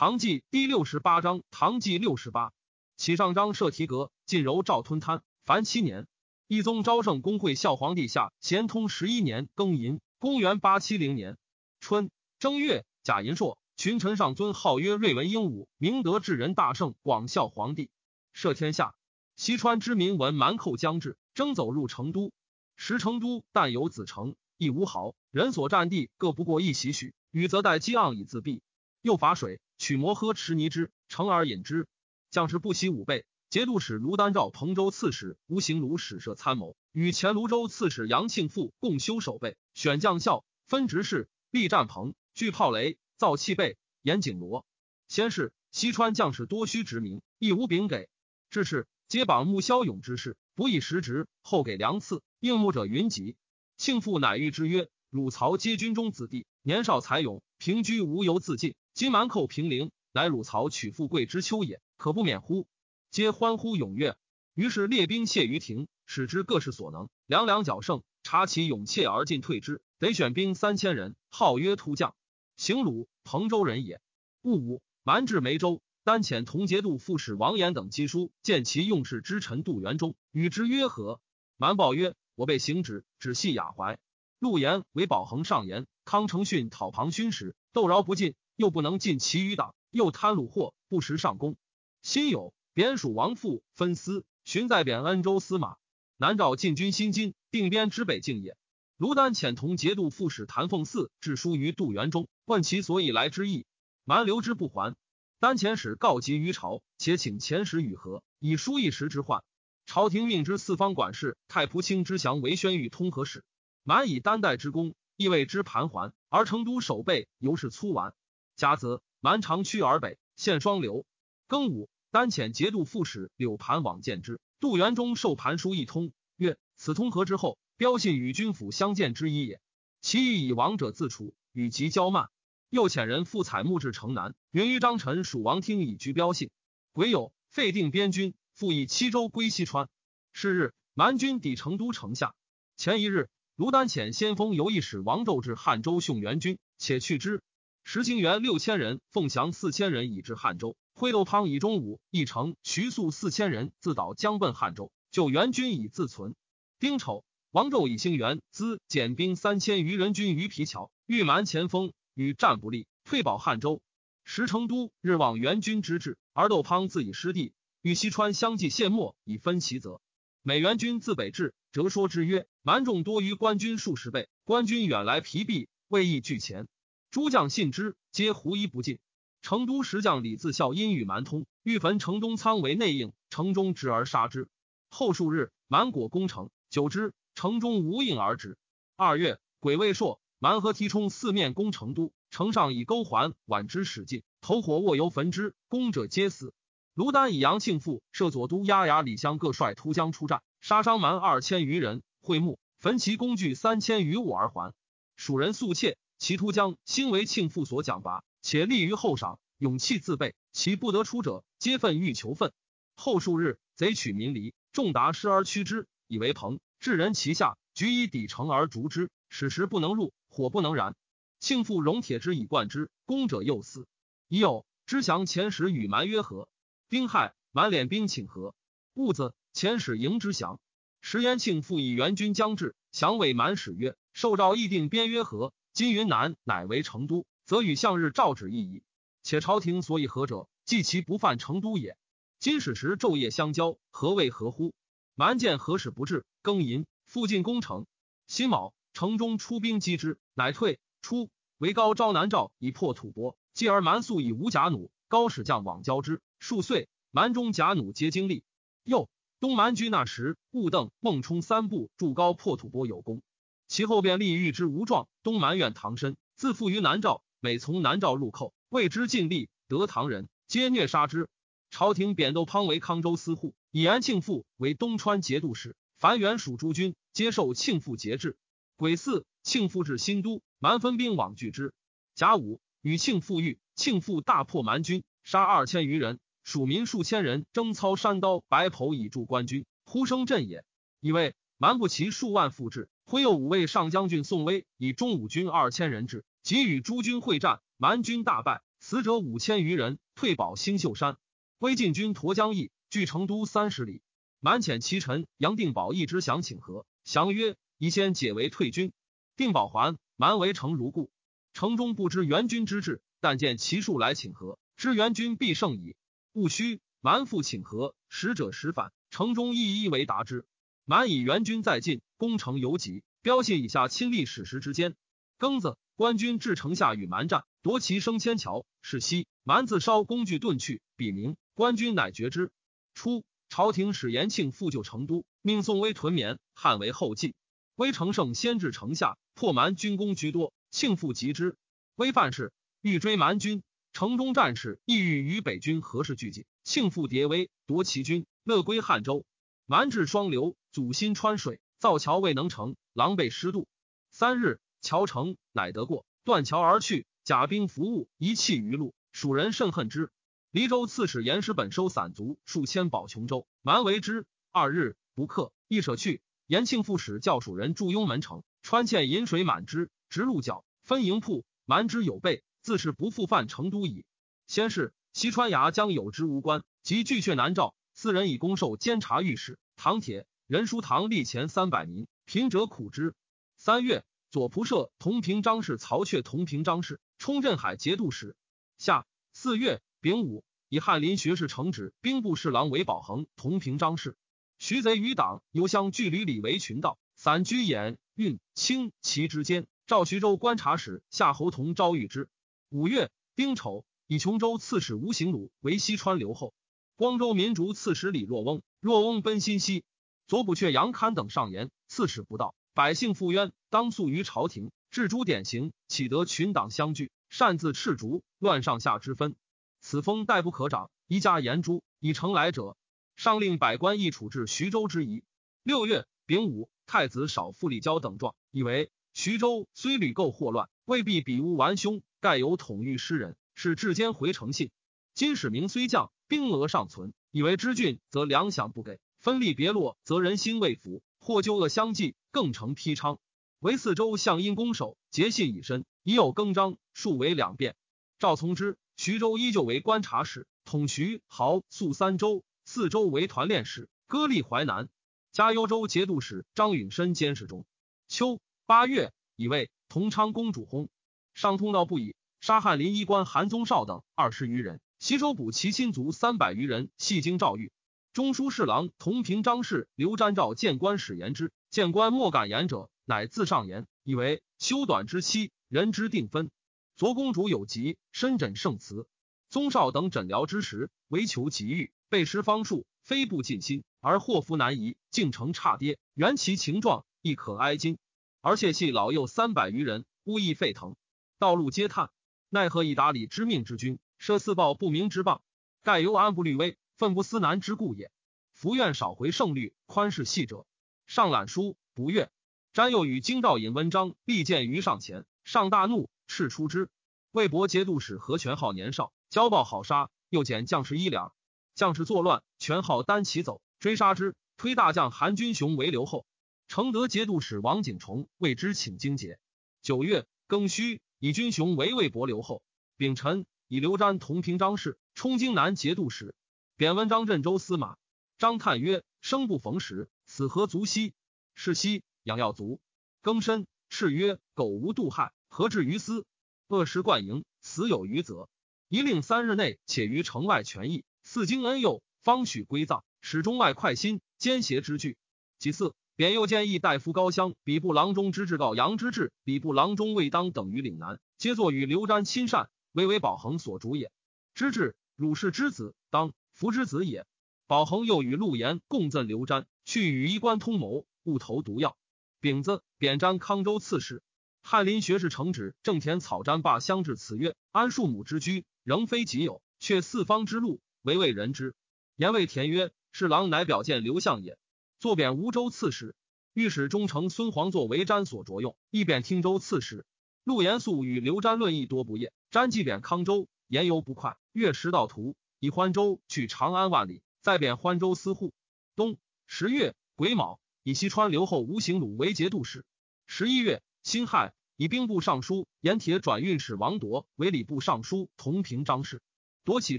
唐纪第六十八章，唐纪六十八，启上章设提阁，晋柔赵吞贪，凡七年。一宗昭圣公会孝皇帝下咸通十一年庚寅，公元八七零年春正月甲寅朔，群臣上尊号曰睿文英武，明德至人大圣，广孝皇帝，赦天下。西川之民闻蛮寇将至，征走入成都。时成都但有子城，亦无豪，人所占地各不过一席许，雨则待积盎以自避。又伐水。取摩诃持泥之，乘而饮之。将士不惜五倍。节度使卢丹召彭州刺史吴行卢使设参谋，与前泸州刺史杨庆富共修守备，选将校，分职事，立战棚，聚炮雷，造器备，严警罗。先是，西川将士多须职名，亦无禀给。至是，皆榜穆骁勇之士，不以实职。后给粮赐，应募者云集。庆父乃谕之曰：“汝曹皆军中子弟，年少才勇，平居无由自尽。”今蛮寇平陵，乃汝曹取富贵之秋也，可不免乎？皆欢呼踊跃。于是列兵谢于庭，使之各事所能，两两角胜，察其勇怯而进退之。得选兵三千人，号曰突将。行鲁彭州人也。戊午，蛮至梅州，丹遣同节度副使王延等击书，见其用事之臣杜元忠，与之约和。蛮报曰：“我被行止，只系雅怀。”陆延为保恒上言，康承训讨庞勋时，窦饶不尽。又不能尽其余党，又贪虏货，不时上公。辛酉，贬属王父分司，寻在贬恩州司马。南诏进军新津，定边之北境也。卢丹遣同节度副使谭凤嗣致书于杜元中，问其所以来之意。蛮留之不还。丹遣使告急于朝，且请遣使与和，以书一时之患。朝廷命之四方管事太仆卿之祥为宣谕通和使。蛮以丹代之功，亦为之盘桓，而成都守备犹是粗顽。甲子，蛮长驱而北，陷双流。庚午，丹遣节度副使柳盘往见之。杜元忠受盘书一通，曰：“此通和之后，标信与军府相见之一也。其意以王者自处，与其交慢。”又遣人复采木至城南，云于张臣属王听以居标信。癸酉，废定边军，复以七州归西川。是日，蛮军抵成都城下。前一日，卢丹遣先锋游义使王胄至汉州训援军，且去之。石清元六千人，凤翔四千人，已至汉州。挥豆汤以中午，一城徐素四千人自导将奔汉州，救援军以自存。丁丑，王胄以兴元资减兵三千余人军于皮桥，欲蛮前锋，与战不利，退保汉州。时成都日望援军之至，而窦滂自以失地，与西川相继陷没，以分其责。美援军自北至，折说之曰：蛮众多于官军数十倍，官军远来疲弊，未易拒前。诸将信之，皆狐疑不进。成都石将李自孝因与蛮通，欲焚城东仓为内应，城中直而杀之。后数日，蛮果攻城，久之，城中无应而止。二月，癸未朔，蛮河提冲四面攻成都，城上以钩环挽之使尽，投火卧油焚之，攻者皆死。卢丹以杨庆父设左都押牙李湘各率突将出战，杀伤蛮二千余人，会幕焚其工具三千余物而还。蜀人素怯。其突将兴为庆父所奖拔，且立于后赏，勇气自备。其不得出者，皆愤欲求愤。后数日，贼取民离，众达失而驱之，以为朋。至人旗下，举以抵城而逐之，使时不能入，火不能燃。庆父熔铁之以贯之，攻者又死。已有知降前使与蛮约和，丁亥，满敛兵请和。戊子，前使迎之降。时延庆父以援军将至，降谓蛮使曰：“受诏议定边约和。”今云南乃为成都，则与向日诏旨一矣。且朝廷所以和者，即其不犯成都也。今使时昼夜相交，何谓合乎？蛮见何使不至，更寅复进攻城。辛卯，城中出兵击之，乃退。初，为高招南诏以破吐蕃，继而蛮素以无甲弩，高使将往交之。数岁，蛮中甲弩皆经历。又东蛮居那时，雾邓、孟冲三部筑高破吐蕃有功。其后便立欲之无状，东蛮院唐身，自负于南诏，每从南诏入寇，为之尽力，得唐人，皆虐杀之。朝廷贬窦滂为康州司户，以安庆父为东川节度使，凡原属诸军，皆受庆父节制。癸巳，庆父至新都，蛮分兵往拒之。甲午，与庆父遇，庆父大破蛮军，杀二千余人，蜀民数千人征操山刀白袍以助官军，呼声震也。以为蛮不齐数万复至。挥右五位上将军宋威以中武军二千人至，即与诸军会战，蛮军大败，死者五千余人，退保星秀山。威晋军沱江驿，距成都三十里。满遣其臣杨定保一直降请和，降曰：“宜先解围退军。”定保还，蛮围城如故。城中不知援军之至，但见其数来请和，知援军必胜矣。戊戌，蛮复请和，使者使返，城中一一为答之。蛮以援军在晋，攻城犹急，标信以下亲历史时之间。庚子，官军至城下与蛮战，夺其升迁桥。是夕，蛮自烧工具遁去，笔名。官军乃绝之。初。朝廷使延庆复救成都，命宋威屯绵，汉为后继。威成胜先至城下，破蛮军功居多，庆复及之。威犯事，欲追蛮军，城中战士意欲与北军何事俱进。庆复迭威，夺其军，乐归汉州。蛮至双流，阻心川水，造桥未能成，狼狈失渡。三日，桥成，乃得过，断桥而去。甲兵服务，遗弃于路，蜀人甚恨之。黎州刺史严师本收散卒数千保琼州，蛮为之。二日不克，亦舍去。延庆副使教蜀人驻雍门城，川堑引水满之，直鹿角，分营铺。蛮之有备，自是不复犯成都矣。先是，西川衙将有之无关，及巨阙南诏，四人以公授监察御史。唐铁人书堂立前三百民，贫者苦之。三月，左仆射同平章事曹阙同平章事冲镇海节度使。夏四月。丙午，以翰林学士承旨兵部侍郎韦宝恒同平章事。徐贼余党犹相距离里为群盗，散居兖运清齐之间。赵徐州观察使夏侯同招谕之。五月丁丑，以琼州刺史吴行鲁为西川留后。光州民族刺史李若翁，若翁奔新西。左补阙杨堪等上言，刺史不到，百姓负冤，当诉于朝廷。治诸典刑，岂得群党相聚，擅自斥逐，乱上下之分。此风代不可长，宜加严诛。以成来者，上令百官议处置徐州之疑。六月丙午，太子少傅立交等状，以为徐州虽屡构祸乱，未必比吾完凶，盖有统御诗人，是至坚回诚信。今使名虽降，兵额尚存，以为知郡则粮饷不给，分立别落则人心未服，或纠恶相继，更成披昌。为四州向因攻守，结信已深，已有更张，数为两变。赵从之。徐州依旧为观察使，统徐、濠、宿三州；四州为团练使，割利淮南。加幽州节度使张允深监视中。秋八月，以为同昌公主薨。上通道不已，杀翰林衣官韩宗绍等二十余人，西州捕其亲族三百余人，系经诏狱。中书侍郎同平章事刘瞻召谏官使言之，谏官莫敢言者，乃自上言，以为修短之期，人之定分。左公主有疾，深诊圣祠。宗少等诊疗之时，唯求疾愈，备施方术，非不尽心，而祸福难移，竟成差跌。缘其情状，亦可哀今。而且系老幼三百余人，乌亦沸腾，道路皆叹。奈何以达理之命之君，设四报不明之谤？盖由安不虑危，愤不思难之故也。福愿少回胜律，宽视细者。上览书不悦。詹又与京兆尹温章力荐于上前，上大怒。斥出之，魏博节度使何全浩年少，骄暴好杀，又减将士衣粮。将士作乱，全浩单骑走，追杀之，推大将韩军雄为留后。承德节度使王景崇为之请经节。九月庚戌，以军雄为魏博留后。丙辰，以刘瞻同平章事，充京南节度使。贬文章镇州司马。张叹曰：“生不逢时，死何足惜？是夕，养要足。”庚申，敕曰：“苟无度害。”何至于斯？恶食灌营，死有余则。一令三日内，且于城外全邑，四经恩佑，方许归葬，使中外快心，奸邪之惧。其次，贬右建议大夫高乡比部郎中之志告杨之志，比部郎中魏当等于岭南，皆作与刘瞻亲善，唯为保恒所主也。知至，汝氏之子，当福之子也。宝恒又与陆延共赠刘瞻，去与衣冠通谋，误投毒药。丙子，贬瞻康州刺史。翰林学士承旨，正田草毡罢相至此曰：“安庶母之居，仍非己有，却四方之路，唯为人之。”言谓田曰：“侍郎乃表见刘相也。”坐贬吴州刺史，御史中丞孙黄作为瞻所着用，亦贬汀州刺史。陆延素与刘瞻论议多不厌，瞻既贬康州，言犹不快，越石道途以欢州去长安万里，再贬欢州司户。冬十月癸卯，以西川留后吴行鲁为节度使。十一月。辛亥，以兵部尚书盐铁转运使王铎为礼部尚书同平章事，夺起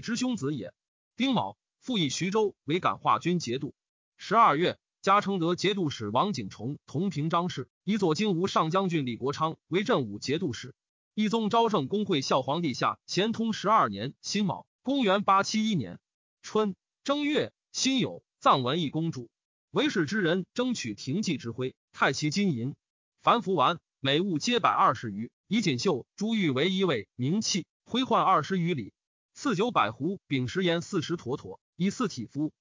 之兄子也。丁卯，复以徐州为感化军节度。十二月，加承德节度使王景崇同平章事，以左金吾上将军李国昌为镇武节度使。懿宗昭圣公会孝皇帝下咸通十二年辛卯，公元八七一年春正月，辛酉，葬文义公主。为使之人争取廷记之徽，太其金银，凡服完，每物皆百二十余。以锦绣珠玉为一位名器，徽换二十余里。赐酒百壶，秉食盐四十坨坨，以四体夫。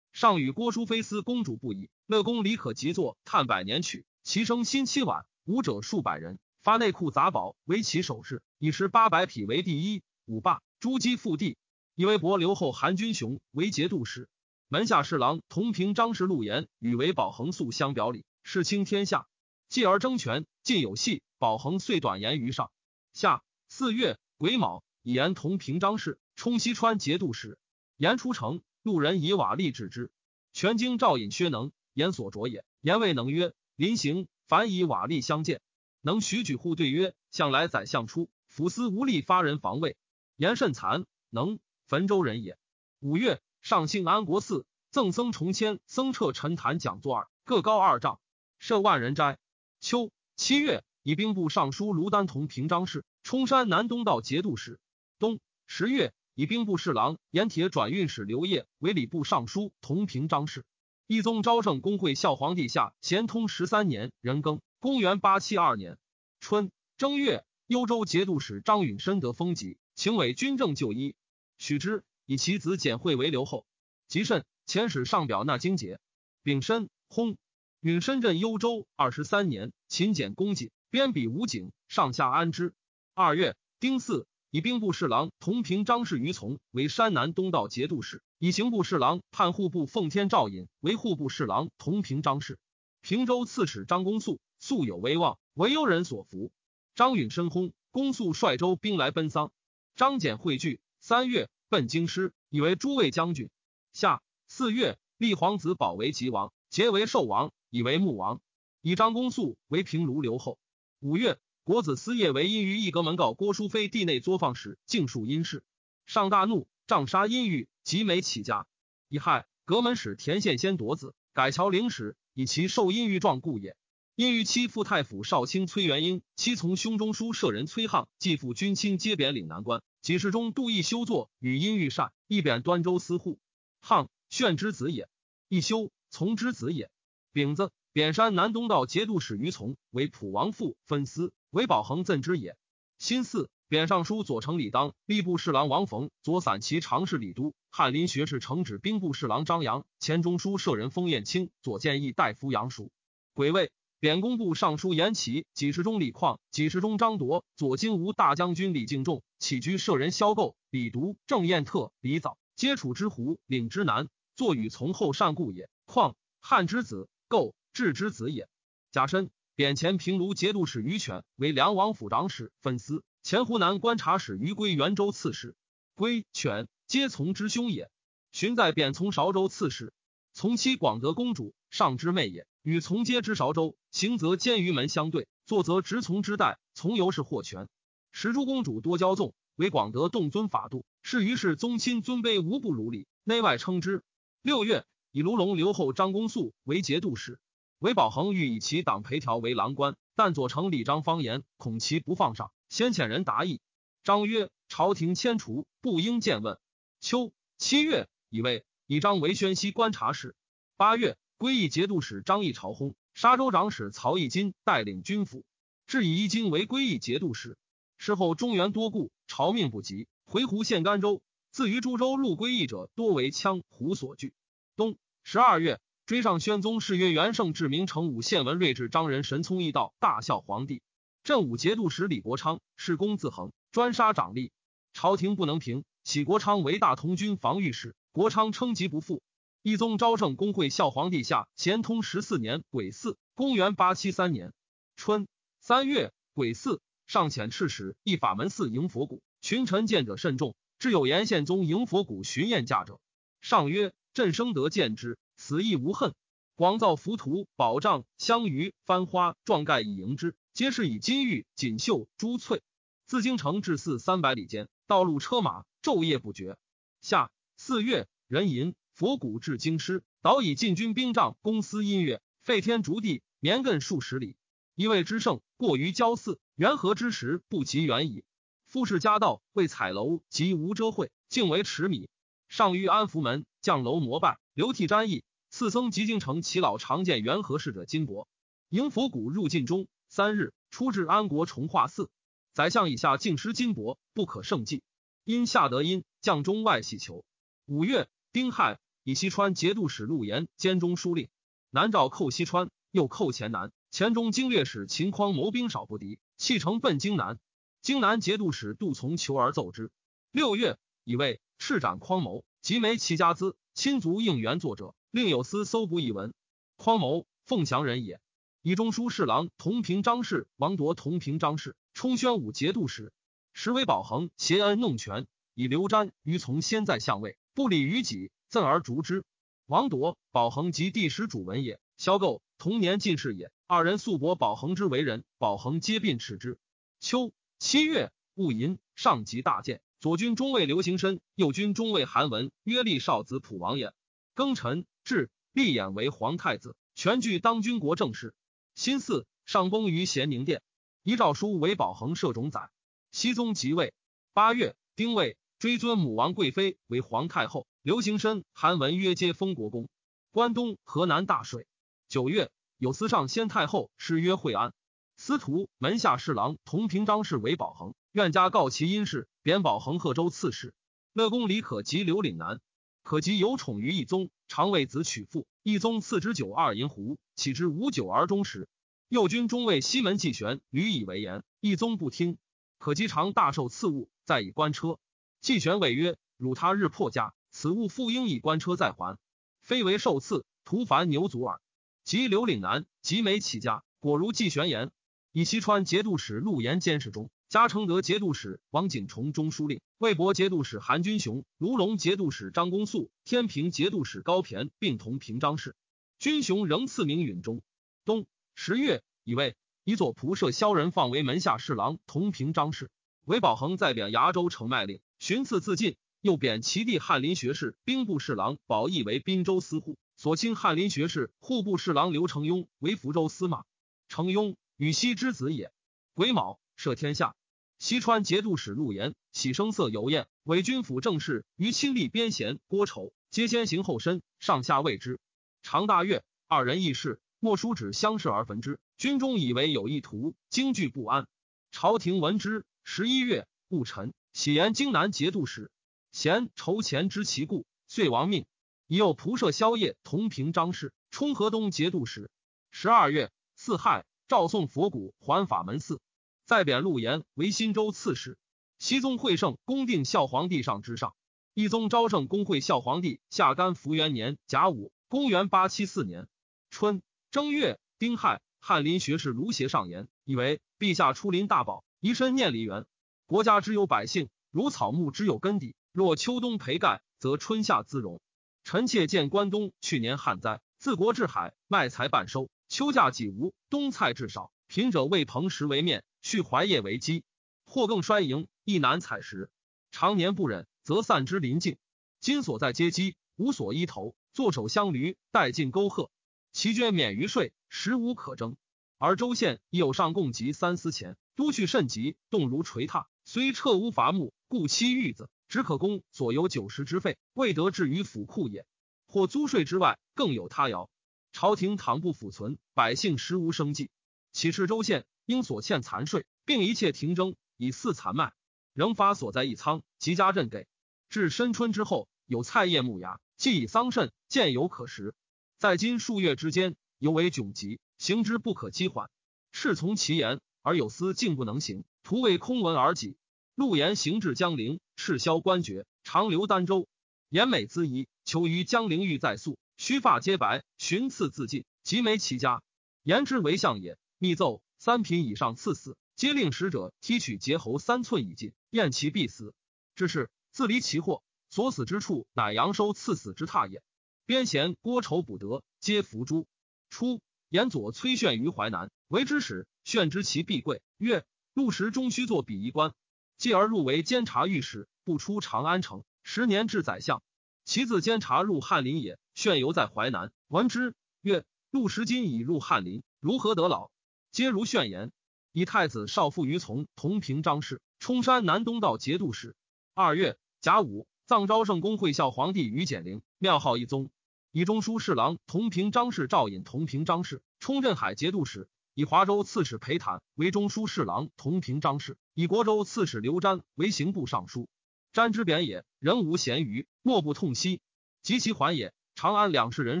上与郭淑妃思公主不已，乐公李可即作叹百年曲，其声新七晚，舞者数百人。发内库杂宝为其首饰，以十八百匹为第一。五霸朱姬复地，以为伯留后韩君雄为节度使。门下侍郎同平张氏陆延与为保恒素相表里，世倾天下。继而争权，尽有戏。保恒遂短言于上。下四月癸卯，以言同平张氏充西川节度使。言出城，路人以瓦砾治之。全经赵隐薛能，言所着也。言未能曰：临行，凡以瓦砾相见。能许举户对曰：“向来宰相出，府司无力发人防卫。言甚残，能汾州人也。”五月，上兴安国寺，赠僧重迁，僧彻陈坛讲座二，各高二丈，设万人斋。秋七月，以兵部尚书卢丹同平章事，冲山南东道节度使。冬十月，以兵部侍郎盐铁转运使刘烨为礼部尚书同平章事。一宗昭圣公会孝皇帝下咸通十三年壬庚。公元八七二年春正月，幽州节度使张允深得封疾，请委军政就医，许之，以其子简惠为留后。及甚，遣使上表纳京节。丙申，薨。允深镇幽州二十三年，勤俭恭谨，鞭笔无警，上下安之。二月，丁巳，以兵部侍郎同平张氏于从为山南东道节度使，以刑部侍郎判户部奉天赵隐为户部侍郎同平张氏。平州刺史张公素。素有威望，为幽人所服。张允深薨，公素率州兵来奔丧。张简汇聚，三月奔京师，以为诸位将军。夏四月，立皇子保为吉王，结为寿王，以为穆王。以张公素为平卢留后。五月，国子司业为因于一阁门告郭淑妃地内作坊时，尽数因事。上大怒，杖杀阴郁，及美起家。乙亥，阁门使田献先夺子，改乔陵使，以其受阴玉状故也。因于妻父太府少卿崔元英，妻从兄中书舍人崔沆，继父君亲皆贬岭南官。几世中杜义修作与殷玉善，亦贬端州司户。沆，炫之子也；义修，从之子也。丙子，贬山南东道节度使于从为普王父分司，为保恒赠之也。辛巳，贬尚书左丞李当、吏部侍郎王逢、左散骑常侍李都、翰林学士承旨兵部侍郎张扬、前中书舍人封彦卿、左建议大夫杨叔。癸未。贬工部尚书严琦、给事中李旷、给事中张铎、左金吾大将军李敬仲、起居舍人萧构、李独、郑彦特、李藻，皆楚之胡、领之南，坐与从后善故也。况汉之子，构智之子也。甲申，贬前平卢节度使于犬为梁王府长史分司，前湖南观察使于归元州刺史。归犬皆从之兄也。寻在贬从韶州刺史，从妻广德公主，上之妹也。与从皆之韶州，行则兼于门相对，坐则直从之代。从由是获权。时诸公主多骄纵，为广德动尊法度，是于是宗亲尊卑无不如礼，内外称之。六月，以卢龙留后张公素为节度使。韦宝恒欲以其党裴条为郎官，但左丞李章方言，恐其不放上，先遣人答议。张曰：“朝廷迁除，不应见问。”秋七月，以为以张为宣西观察使。八月。归义节度使张义朝薨，沙州长史曹义金带领军府，至以义金为归义节度使。事后中原多故，朝命不及，回鹘县甘州。自于诸州入归义者，多为羌胡所据。冬十二月，追上宣宗谥曰元圣，至明成武献文睿智张人神聪一道大孝皇帝。镇武节度使李国昌是功自横，专杀长吏，朝廷不能平，起国昌为大同军防御使。国昌称疾不复。一宗昭圣公会孝皇帝下咸通十四年癸巳，公元八七三年春三月癸巳，上遣赤使一法门寺迎佛骨，群臣见者甚众。至有延献宗迎佛骨巡宴驾者，上曰：“朕生得见之，此亦无恨。广造浮屠、宝障、香鱼、翻花、撞盖以迎之，皆是以金玉、锦绣、珠翠。自京城至寺三百里间，道路车马昼夜不绝。夏四月，壬寅，佛骨至京师，导以禁军兵帐，公司音乐，废天逐地，绵亘数十里。一位之盛，过于郊寺，元和之时不及远矣。夫士家道为彩楼及无遮会，竟为尺米。上于安福门，降楼膜拜，流涕沾衣。次僧及京城耆老常见元和侍者金帛，迎佛骨入晋中。三日，出至安国崇化寺，宰相以下敬师金帛，不可胜计。因下得因，将中外喜求。五月，丁亥，以西川节度使陆延兼中书令。南诏寇西川，又寇黔南。黔中经略使秦匡谋兵少不敌，弃城奔京南。京南节度使杜从求而奏之。六月，以为赤斩匡谋，及没其家资，亲族应援作者。另有司搜捕一文，匡谋，凤翔人也。以中书侍郎同平章事王铎同平章事，充宣武节度使。时为保恒挟恩弄权，以刘瞻于从先在相位，不礼于己，赠而逐之。王铎、保恒及第十主文也。萧构同年进士也。二人素博保恒之为人，保恒皆并斥之。秋七月戊寅，上级大见。左军中尉刘行深，右军中尉韩文，约立少子普王衍。庚辰。至立衍为皇太子，全据当军国政事。辛巳，上崩于咸宁殿。遗诏书为保衡摄种载。熹宗即位。八月，丁未，追尊母王贵妃为皇太后。刘行深、韩文约皆封国公。关东、河南大水。九月，有司上先太后谥曰惠安。司徒门下侍郎同平章事为保衡。愿家告其因事，贬保恒贺州刺史。乐公李可及刘岭南。可及有宠于义宗，常为子娶妇。义宗赐之酒二银壶，岂知无酒而终时。右军中尉西门季玄屡以为言，义宗不听。可及常大受赐物，再以官车。季玄谓曰：“汝他日破家，此物复应以官车再还，非为受赐，徒烦牛足耳。”及刘岭南，即没起家，果如季玄言。以西川节度使陆延监视中。嘉诚德节度使王景崇中书令，魏博节度使韩君雄，卢龙节度使张公素，天平节度使高骈并同平章事。君雄仍赐名允中。冬十月，以为以左仆射萧仁放为门下侍郎，同平章事。韦宝恒再贬崖州城卖令，寻赐自尽。又贬其弟翰林学士、兵部侍郎宝义为滨州司户，所亲翰林学士、户部侍郎刘承雍为福州司马。承雍禹熙之子也。癸卯。赦天下，西川节度使陆延喜声色尤艳，伪军府正事于亲历边贤郭丑，皆先行后身，上下未之。常大悦，二人议事，莫书指相视而焚之。军中以为有意图，惊惧不安。朝廷闻之。十一月戊辰，喜言京南节度使贤筹钱知其故，遂亡命。已有仆射萧夜同平张氏，充河东节度使。十二月四亥，诏送佛骨还法门寺。再贬陆延为新州刺史。熹宗会圣恭定孝皇帝上之上。一宗昭圣公会孝皇帝下干福元年甲午，公元八七四年春正月丁亥，翰林学士卢协上言，以为陛下出临大宝，宜身念梨园。国家之有百姓，如草木之有根底。若秋冬培盖，则春夏自荣。臣妾见关东去年旱灾，自国至海，麦财半收，秋价几无，冬菜至少。贫者为蓬食为面。续怀业为基，或更衰盈，亦难采食。常年不忍，则散之临境。今所在阶基，无所依投，坐守相驴，待进沟壑。其捐免于税，实无可争。而州县亦有上贡及三司钱，都去甚急，动如垂榻。虽撤屋伐木，故妻玉子，只可供左右九十之费，未得至于府库也。或租税之外，更有他谣。朝廷倘不抚存，百姓实无生计。岂是州县？应所欠残税，并一切停征，以四残卖，仍发所在一仓，即家赈给。至深春之后，有菜叶木芽，既以桑葚，见有可食。在今数月之间，尤为窘急，行之不可积缓。侍从其言，而有司竟不能行，徒为空文而己。陆延行至江陵，赤霄官爵，长留儋州。言美咨疑，求于江陵欲再宿，须发皆白，寻赐自尽，即没其家。言之为相也，密奏。三品以上赐死，皆令使者提取结喉三寸以尽，验其必死。至是自离其祸，所死之处，乃阳收赐死之榻也。边贤郭丑补德，皆伏诛。初，延左崔炫于淮南，为之使，炫之其必贵。曰：陆时终须作比夷官，继而入为监察御史，不出长安城。十年至宰相。其自监察入翰林也。炫犹在淮南，闻之曰：陆时今已入翰林，如何得老？皆如炫言。以太子少傅于从同平章事，冲山南东道节度使。二月甲午，葬昭圣公会孝皇帝于简陵，庙号一宗。以中书侍郎同平章事赵隐同平章事，冲镇海节度使。以华州刺史裴坦为中书侍郎同平章事，以国州刺史刘瞻为刑部尚书。瞻之贬也，人无咸鱼，莫不痛惜。及其还也。长安两世人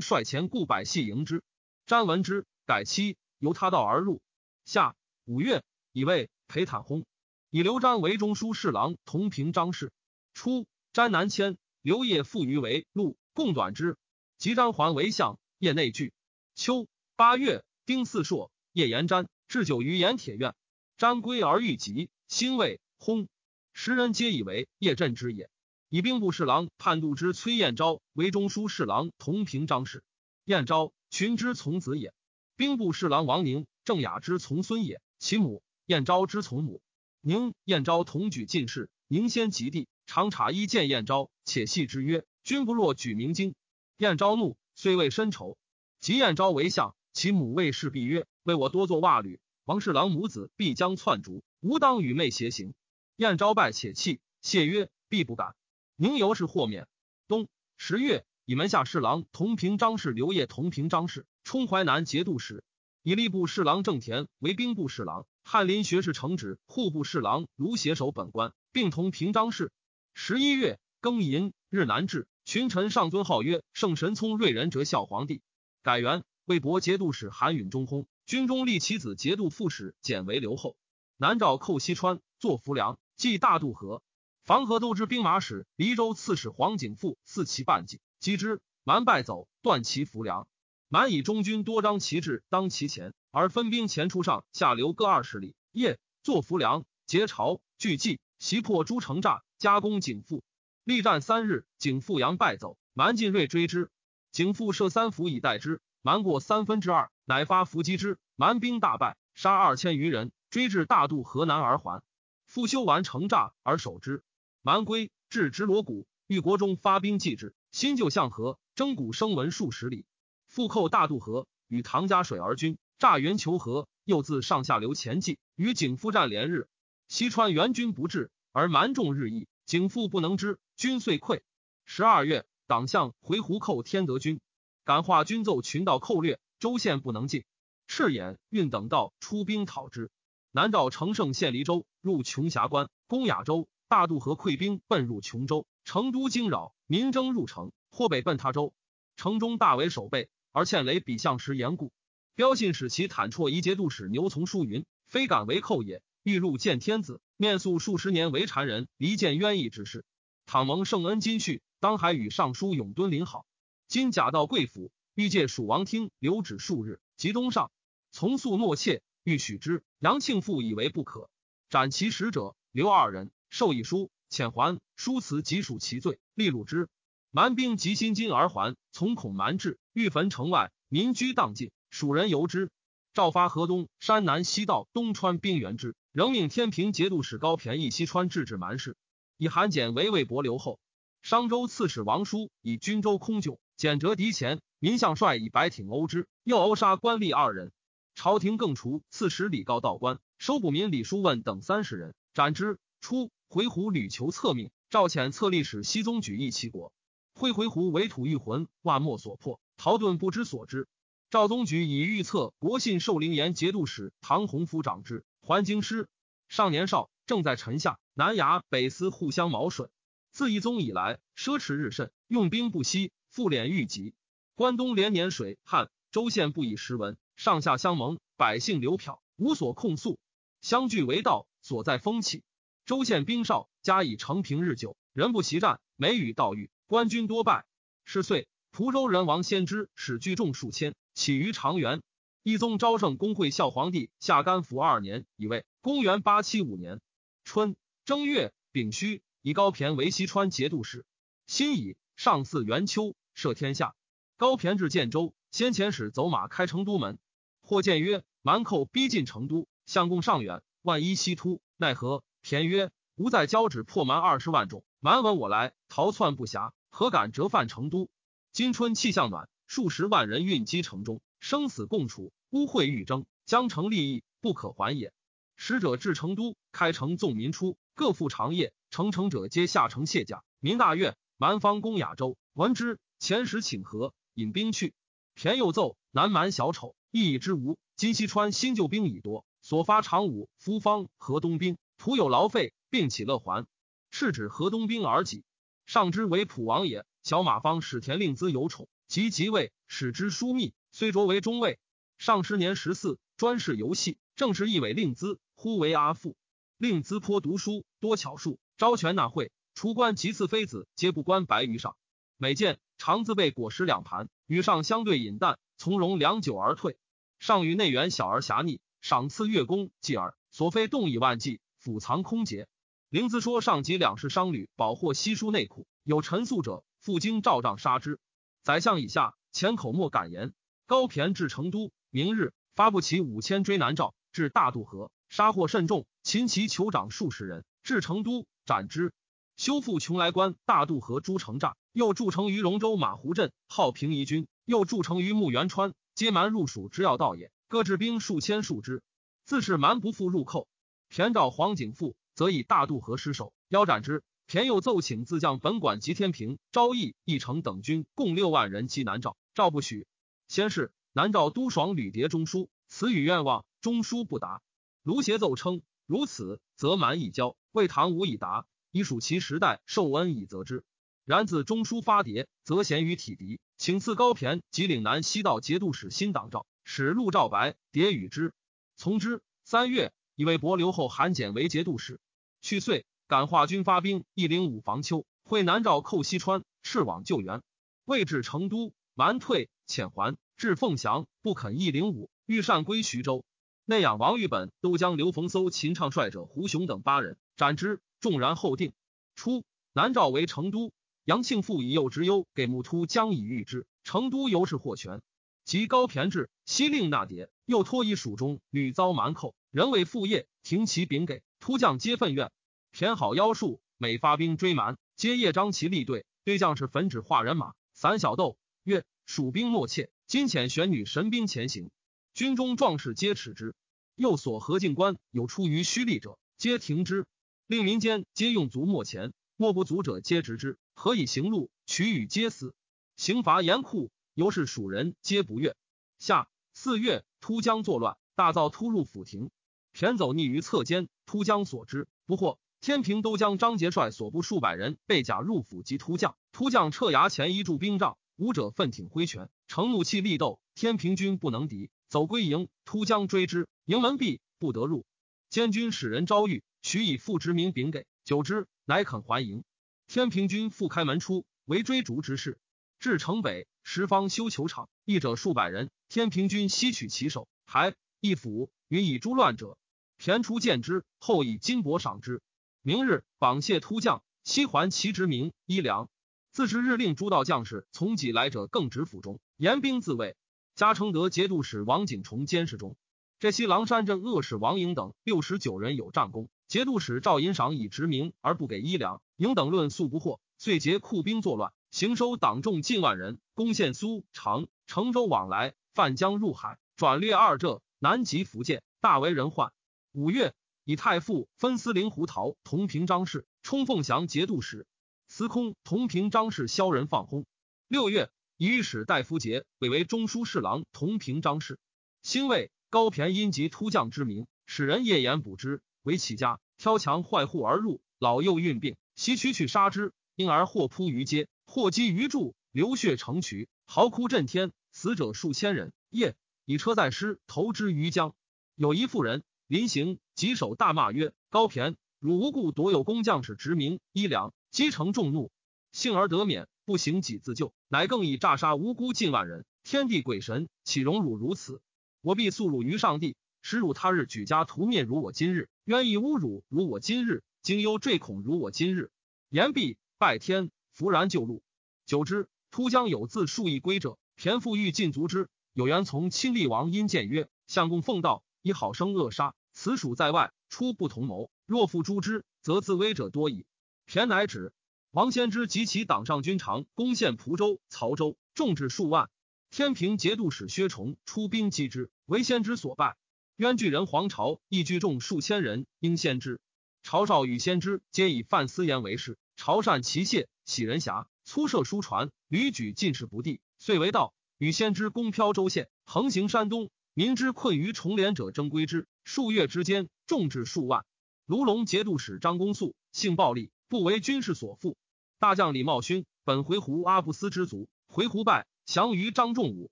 率前故百戏迎之，詹闻之，改期，由他道而入。夏五月，以为裴坦薨，以刘瞻为中书侍郎同平章事。初，詹南迁，刘烨复于为陆，共短之。及詹还为相，业内聚。秋八月，丁巳朔，夜延瞻置酒于盐铁院，瞻归而欲疾，心未薨。时人皆以为叶震之也。以兵部侍郎判度之崔彦昭为中书侍郎同平章事。彦昭群之从子也。兵部侍郎王宁郑雅之从孙也。其母燕昭之从母。宁燕昭同举进士。宁先及第，常察一见燕昭，且戏之曰：“君不若举明经。”燕昭怒，虽未深仇。及燕昭为相，其母谓侍婢曰：“为我多作袜履，王侍郎母子必将篡逐，吾当与妹偕行。”燕昭拜且泣，谢曰：“必不敢。”宁由是豁免。冬十月，以门下侍郎同平章事刘烨同平章事，充淮南节度使。以吏部侍郎郑田为兵部侍郎，翰林学士承旨户部侍郎卢携手本官，并同平章事。十一月庚寅，日南至，群臣上尊号曰圣神聪瑞仁哲孝皇帝。改元，魏博节度使韩允中薨，军中立其子节度副使简为留后。南诏寇西川，作浮梁，继大渡河。防河都之兵马使黎州刺史黄景富四其半计，击之，蛮败走，断其浮梁。蛮以中军多张旗帜当其前，而分兵前出上下流各二十里。夜作浮梁，劫巢，聚计，袭破诸城栅，加攻景富。力战三日，景富阳败走，蛮进锐追之。景富设三伏以待之，蛮过三分之二，乃发伏击之，蛮兵大败，杀二千余人，追至大渡河南而还。复修完城栅而守之。蛮归至直罗谷，欲国中发兵继之。新旧相合，征谷声闻数十里。复寇大渡河，与唐家水而军，诈云求和。又自上下流前进，与景复战连日。西川援军不至，而蛮众日益，景复不能支，军遂溃。十二月，党项回鹘寇天德军，感化军奏群道寇掠，州县不能进。赤眼、运等道出兵讨之。南诏乘胜陷黎州，入琼峡关，攻雅州。大渡河溃兵奔入琼州，成都惊扰，民争入城，或北奔他州。城中大为守备，而欠雷比相时言故。标信使其坦绰一节度使牛从书云：“非敢为寇也，欲入见天子，面诉数十年为谗人，离间冤义之事。倘蒙圣恩金恤，当还与尚书永敦临好。今假到贵府，欲借蜀王听留旨数日，即东上，从速诺妾，欲许之。杨庆父以为不可，斩其使者，留二人。”受以书遣还，书辞即属其罪，立禄之。蛮兵急心金而还，从孔蛮至，欲焚城外，民居荡尽。蜀人由之。赵发河东山南西道东川兵援之，仍命天平节度使高骈义西川制止蛮事。以韩简为魏博留后。商州刺史王叔以军州空窘，简折敌前，民相帅以白挺殴之，又殴杀官吏二人。朝廷更除刺史李告道官，收捕民李叔问等三十人，斩之。初。回鹘屡求策命，赵遣策历史西宗举义齐国。挥回鹘为土欲魂，万莫所破。陶遁不知所知。赵宗举以预测国信寿陵延节度使唐洪夫长之，还京师。上年少，正在臣下。南衙北司互相毛损。自一宗以来，奢侈日甚，用兵不息，复敛愈急。关东连年水旱，州县不以时闻，上下相盟，百姓流漂，无所控诉。相聚为道，所在风气。州县兵少，加以承平日久，人不习战，每与道遇，官军多败。是岁，蒲州人王先知使聚众数千，起于长垣。一宗昭圣公会孝皇帝下甘服二年，以为公元八七五年春正月丙戌，以高骈为西川节度使。辛乙，上巳元秋，赦天下。高骈至建州，先遣使走马开成都门，或见曰：蛮寇逼近成都，相公尚远，万一西突，奈何？田曰：吾在交趾破蛮二十万众，蛮闻我来，逃窜不暇，何敢折犯成都？今春气象暖，数十万人运击城中，生死共处，污秽欲争，江城利益不可还也。使者至成都，开城纵民出，各赴长夜。成城者皆下城卸甲。民大悦。蛮方攻雅州，闻之，遣使请和，引兵去。田又奏南蛮小丑，亦已之无。今西川新旧兵已多，所发长武、夫方、河东兵，徒有劳费，并起乐还。是指河东兵而己，上之为普王也。小马方使田令兹有宠，及即位，使之枢密，虽擢为中尉。上师年十四，专事游戏，正是一委令兹，呼为阿父。令兹颇读书，多巧术，招权纳贿。除官及次妃子，皆不关白于上。每见常自备果实两盘，与上相对饮啖，从容良久而退。上与内园小儿侠逆，赏赐月宫继而所非动以万计，府藏空竭。灵子说上级两世商旅，保获稀疏内库，有陈宿者，赴京照帐杀之。宰相以下，前口莫敢言。高骈至成都，明日发布其五千追南诏，至大渡河，杀获甚众，擒其酋长数十人，至成都斩之。修复邛崃关、大渡河诸城栅，又筑城于荣州马湖镇，号平夷军；又筑城于木原川，皆蛮入蜀之要道也。各置兵数千数之，自是蛮不复入寇。田召黄景富，则以大渡河失守，腰斩之。田又奏请自将本管及天平、昭义、义城等军共六万人击南诏，诏不许。先是，南诏都爽屡迭中书，此与愿望，中书不达。卢协奏称：如此，则蛮易交，魏唐无以达。以属其时代受恩以责之。然自中书发牒，则贤于体敌，请赐高骈及岭南西道节度使新党诏，使陆兆白牒与之，从之。三月，以为伯留后韩简为节度使。去岁，感化军发兵一零五防丘，会南诏寇西川，赤往救援。未至成都，蛮退遣还，至凤翔，不肯一零五，欲善归徐州。内养王玉本都将刘逢搜秦唱帅者胡雄等八人斩之。众然后定。初，南诏为成都，杨庆父以右之忧，给木突将以御之。成都由是获权。及高骈至，西令纳牒，又托以蜀中屡遭蛮寇，人为副业，停其禀给突将，皆愤怨。填好妖术，每发兵追蛮，皆夜张其立队，对将士焚纸化人马，散小豆。曰：蜀兵莫怯，今遣玄女神兵前行，军中壮士皆耻之。又所何进官有出于虚力者，皆停之。令民间皆用足莫钱，莫不足者皆执之。何以行路？取与皆死。刑罚严酷，由是蜀人皆不悦。下四月，突将作乱，大造突入府庭，田走匿于侧间。突将所知不获。天平都将张节帅所部数百人被甲入府及突将，突将撤衙前一柱兵帐，武者奋挺挥拳，乘怒气力斗。天平军不能敌，走归营。突将追之，营门闭，不得入。监军使人招谕。许以父之名禀给，久之，乃肯还营。天平军复开门出，为追逐之势。至城北，十方修球场，役者数百人。天平军西取其首，还一府，云以诛乱者。田出见之，后以金帛赏之。明日，榜谢突将，西还其职名衣粮。自是日令诸道将士从己来者，更执府中，严兵自卫。加承德节度使王景崇监视中。这西狼山镇恶使王颖等六十九人有战功。节度使赵银赏以职名而不给衣粮，颖等论素不获，遂结库兵作乱，行收党众近万人，攻陷苏常、成州往来，泛江入海，转掠二浙，南极福建，大为人患。五月，以太傅分司灵胡桃同平张氏，冲凤翔节度使，司空同平张氏萧人放轰。六月，以御史大夫节委为中书侍郎同平张氏。兴魏，高骈因及突将之名，使人夜言捕之。为其家挑墙坏户而入，老幼孕病，袭取去杀之，因而或扑于街，或击于柱，流血成渠，嚎哭震天，死者数千人。夜以车载尸投之于江。有一妇人临行，棘手大骂曰：“高骈，汝无故夺有工匠使职名衣粮，积成众怒，幸而得免，不行己自救，乃更以诈杀无辜近万人。天地鬼神岂容汝如此？我必诉汝于上帝。”使辱他日举家屠灭如我今日，愿意侮辱如我今日，惊忧坠恐如我今日。言毕，拜天，弗然就路。久之，突将有自数亿归者，田父欲尽足之。有缘从亲历王因谏曰：“相公奉道，以好生扼杀，此属在外，出不同谋。若复诛之，则自危者多矣。田乃止。王先知及其党上军长攻陷蒲州、曹州，众至数万。天平节度使薛崇出兵击之，为先知所败。渊巨人黄巢亦聚众数千人，应先知。曹少与先知皆以范思言为事。朝善其械，喜人侠，粗涉书传，屡举进士不第，遂为道。与先知攻飘州县，横行山东，民之困于重连者，争归之。数月之间，众至数万。卢龙节度使张公素性暴力。不为军事所负。大将李茂勋本回鹘阿不思之族，回鹘败，降于张仲武。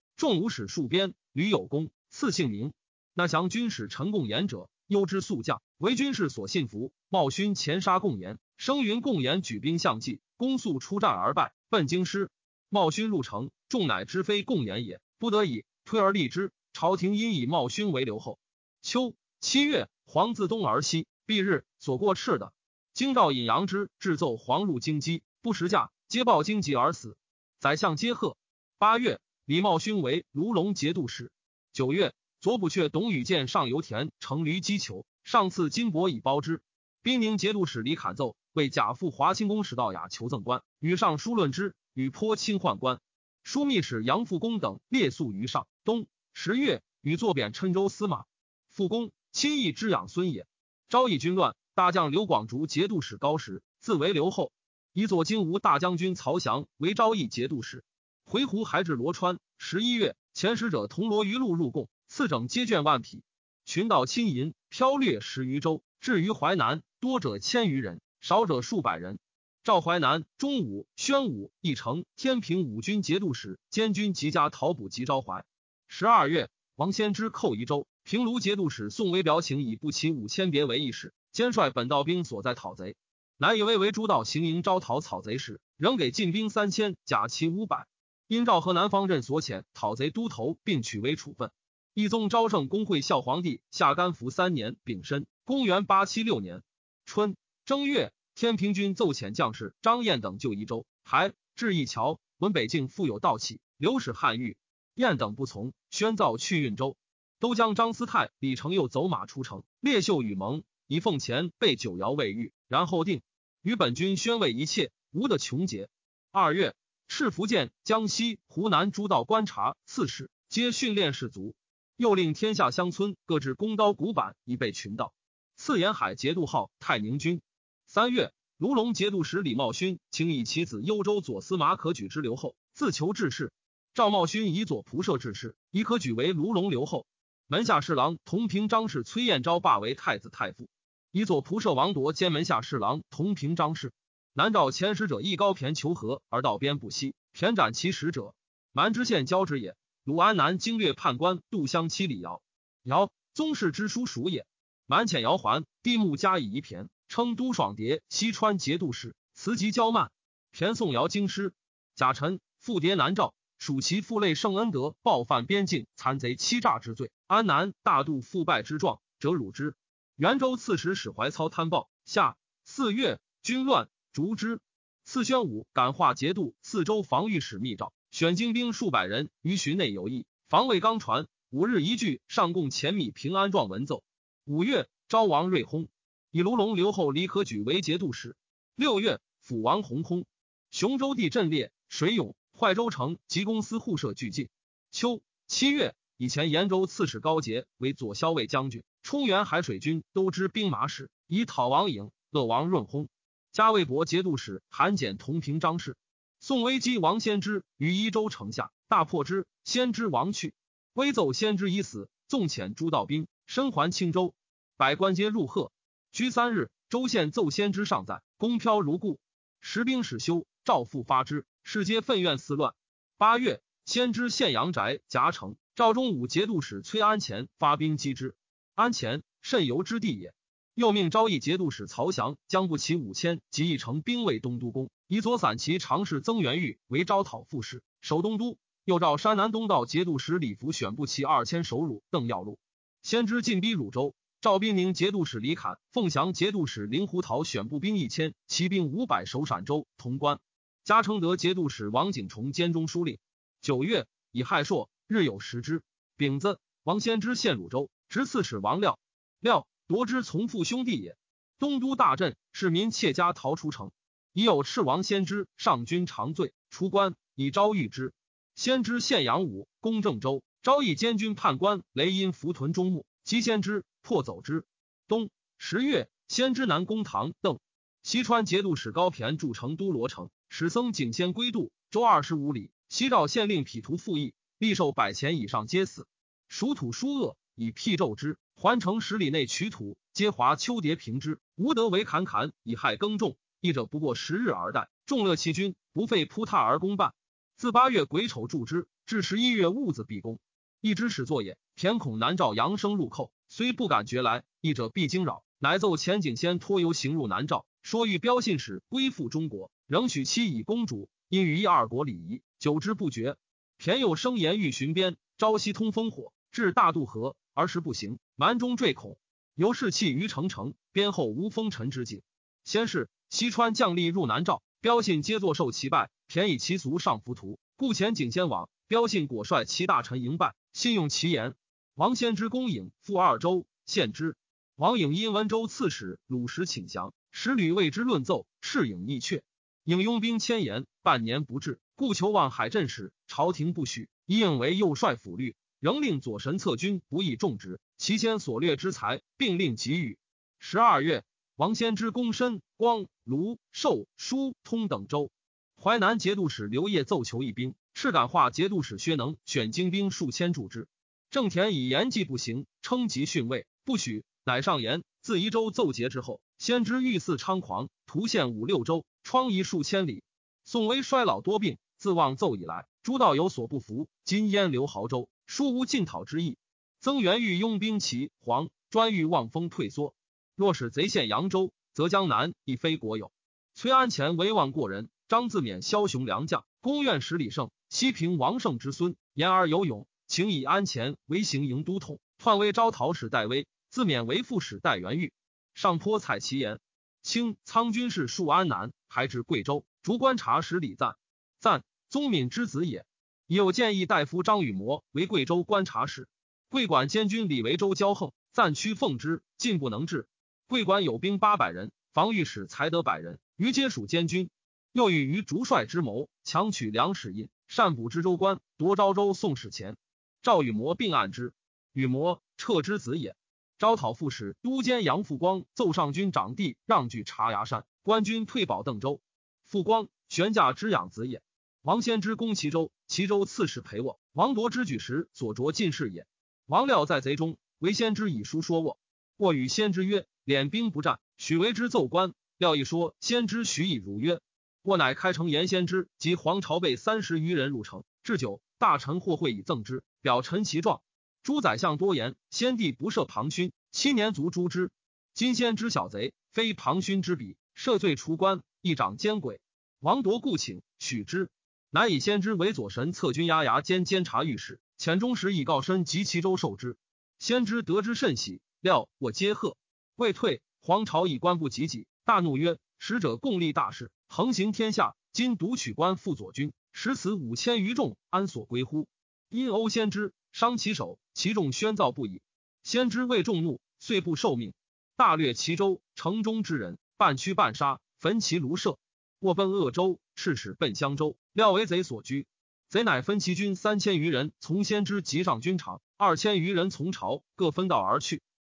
仲武使戍边，屡有功，赐姓名。那降军使陈共言者，优之速将，为军士所信服。茂勋前杀共言，声云共言举兵相济，公肃出战而败，奔京师。茂勋入城，众乃知非共言也，不得已推而立之。朝廷因以茂勋为留后。秋七月，黄自东而西，蔽日所过赤的。京兆尹杨之制奏黄入京畿，不识驾，皆报荆棘而死。宰相皆贺。八月，李茂勋为卢龙节度使。九月，左补阙董宇见上游田乘驴击球，上赐金帛以包之。兵宁节度使李侃奏为贾父华清宫使道雅求赠官，与上书论之，与颇亲宦官。枢密使杨复恭等列宿于上。东十月，与坐贬郴州司马。复公亲义之养孙也。昭义军乱。大将刘广竹节度使高时，自为留后，以左金吾大将军曹翔为昭义节度使。回鹘还至罗川。十一月，前使者铜锣鱼路入贡，赐整皆卷万匹。群岛轻银飘掠十余州，至于淮南，多者千余人，少者数百人。赵淮南、中武、宣武、义城、天平五军节度使监军及家讨捕及招怀。十二月，王先之寇宜州，平卢节度使宋威表请以不齐五千别为义士。兼率本道兵所在讨贼，乃以为为诸道行营招讨草贼时，仍给进兵三千，甲骑五百。因赵河南方任所遣讨贼都头，并取为处分。义宗昭圣公会孝皇帝下甘服三年丙申，公元八七六年春正月，天平军奏遣将士张燕等救宜州，还至一桥，闻北境复有盗起，刘使汉狱，燕等不从，宣造去运州。都将张思泰、李成佑走马出城，列袖与盟。以奉前备九窑未遇，然后定与本军宣慰一切，无的穷竭。二月，赤福建、江西、湖南诸道观察刺史，皆训练士卒。又令天下乡村各置弓刀古板，以备群盗。赐沿海节度号太宁军。三月，卢龙节度使李茂勋请以其子幽州左司马可举之留后，自求致仕。赵茂勋以左仆射致仕，以可举为卢龙留后。门下侍郎同平张氏崔彦昭罢为太子太傅。以左仆射王铎兼门下侍郎同平章事，南诏前使者亦高骈求和而道边不息，骈斩其使者。蛮之县交之也。鲁安南经略判官杜相期李尧，尧宗室之叔属也。蛮遣尧还，帝穆加以遗骈，称都爽蝶西川节度使，辞疾骄慢。骈送尧京师。贾臣复牒南诏，属其父累圣恩德，暴犯边境，残贼欺诈之罪。安南大度腐败之状，折辱之。元州刺史史怀操贪暴，下四月军乱，逐之。赐宣武感化节度四州防御使密诏，选精兵数百人于徐内游弋，防卫钢船。五日一聚，上贡钱米平安状文奏。五月，昭王瑞薨，以卢龙留后李可举为节度使。六月，辅王弘薨。雄州地震裂，水涌，坏州城及公司户舍俱尽。秋七月，以前延州刺史高杰为左骁卫将军。冲元海水军都知兵马使，以讨王颖、乐王润薨。加魏博节度使韩简同平张氏。宋危机王先知于伊州城下，大破之。先知亡去，威奏先知已死，纵遣诸道兵身还青州，百官皆入贺。居三日，州县奏先知尚在，公飘如故。时兵始休，赵复发之，世皆愤怨四乱。八月，先知献阳宅夹城，赵忠武节度使崔安前发兵击之。安前甚游之地也，又命昭义节度使曹翔将不齐五千及一城兵卫东都宫，以左散骑常侍曾元玉为招讨副使，守东都。又召山南东道节度使李福选不齐二千守汝邓耀路。先知进逼汝州，赵兵宁节度使李侃、凤翔节度使林胡桃选步兵一千，骑兵五百守陕州潼关。嘉诚德节度使王景崇兼中书令。九月，以亥朔，日有食之。丙子，王先知献汝州。直刺史王廖，廖夺之从父兄弟也。东都大震，市民窃家逃出城。已有赤王先知上军长罪，出关以招谕之。先知献阳武攻郑州，昭义监军判官雷音伏屯中牧，及先知破走之。冬十月，先知南攻唐邓。西川节度使高骈筑成都罗城，使僧景仙归渡，周二十五里。西诏县令匹图复议，必受百钱以上皆死。属土疏恶，以辟纣之。环城十里内取土，皆华丘叠平之，无得为坎坎以害耕种。义者不过十日而待，众乐其君，不费扑榻而攻办。自八月癸丑助之，至十一月戊子毕功。义之始作也。田恐南诏扬声入寇，虽不敢绝来，义者必惊扰，乃奏前景先托游行入南诏，说欲标信使归附中国，仍许其以公主。因与一二国礼仪，久之不绝。田有生言欲巡边，朝夕通烽火，至大渡河，而时不行，蛮中坠恐，由士弃于城城，边后无风尘之境。先是。西川将吏入南诏，标信皆作受其拜，田以其俗上浮屠，故前景先往，标信果率其大臣迎拜，信用其言。王先之公颖复二州献之。王颖因温州刺史鲁石请降，使吕为之论奏，斥颖逆却。颖拥兵千言，半年不至，故求望海镇使，朝廷不许。以颖为右帅府律，仍令左神策军不以重职，其先所掠之财，并令给予。十二月。王先之攻申、光、卢、寿、舒、通等州。淮南节度使刘烨奏求一兵，赤感化节度使薛能选精兵数千助之。郑田以言计不行，称疾训位，不许。乃上言自宜州奏捷之后，先知欲肆猖狂，屠陷五六州，疮痍数千里。宋威衰老多病，自望奏以来，诸道有所不服。今焉留濠州，殊无进讨之意。曾元欲拥兵齐黄，专欲望风退缩。若使贼陷扬州，则江南亦非国有。崔安前威望过人，张自勉枭雄良将，公愿使李胜，西平王胜之孙，言而有勇，请以安前为行营都统，篡威招讨使戴威，自勉为副使戴元玉。上坡采其言。清仓军事戍安南，还至贵州，逐观察使李赞，赞宗敏之子也。有建议大夫张羽模为贵州观察使。贵管监军李维州骄横，赞屈奉之，进不能治。贵管有兵八百人，防御使才得百人，余皆属监军。又与于竹帅之谋，强取粮食印，善捕知州官，夺昭州宋使钱。赵羽模并案之，羽模撤之子也。招讨副使都监杨复光奏上军长弟让据察牙山，官军退保邓州。复光悬驾之养子也。王先之攻齐州，齐州刺史陪我。王夺之举时所着进士也。王廖在贼中，为先知以书说卧。卧与先知曰。敛兵不战，许为之奏官。廖一说，先知许以如曰：“过乃开城言先知及黄巢备三十余人入城，置酒，大臣或会以赠之，表陈其状。诸宰相多言，先帝不赦庞勋，七年卒诛之。今先知小贼，非庞勋之比，赦罪除官，一掌奸鬼。王铎故请许之，乃以先知为左神策军押牙兼监察御史，遣中时以告身及齐州受之。先知得之甚喜，料我皆贺。”未退，黄巢以官不及己，大怒曰：“使者共立大事，横行天下，今独取官副左军，使此五千余众安所归乎？”因欧先知伤其手，其众喧噪不已。先知为众怒，遂不受命，大掠齐州城中之人，半驱半杀，焚其庐舍。卧奔鄂州，赤使奔襄州，料为贼所居。贼乃分其军三千余人，从先知及上军场，二千余人从朝，各分道而去。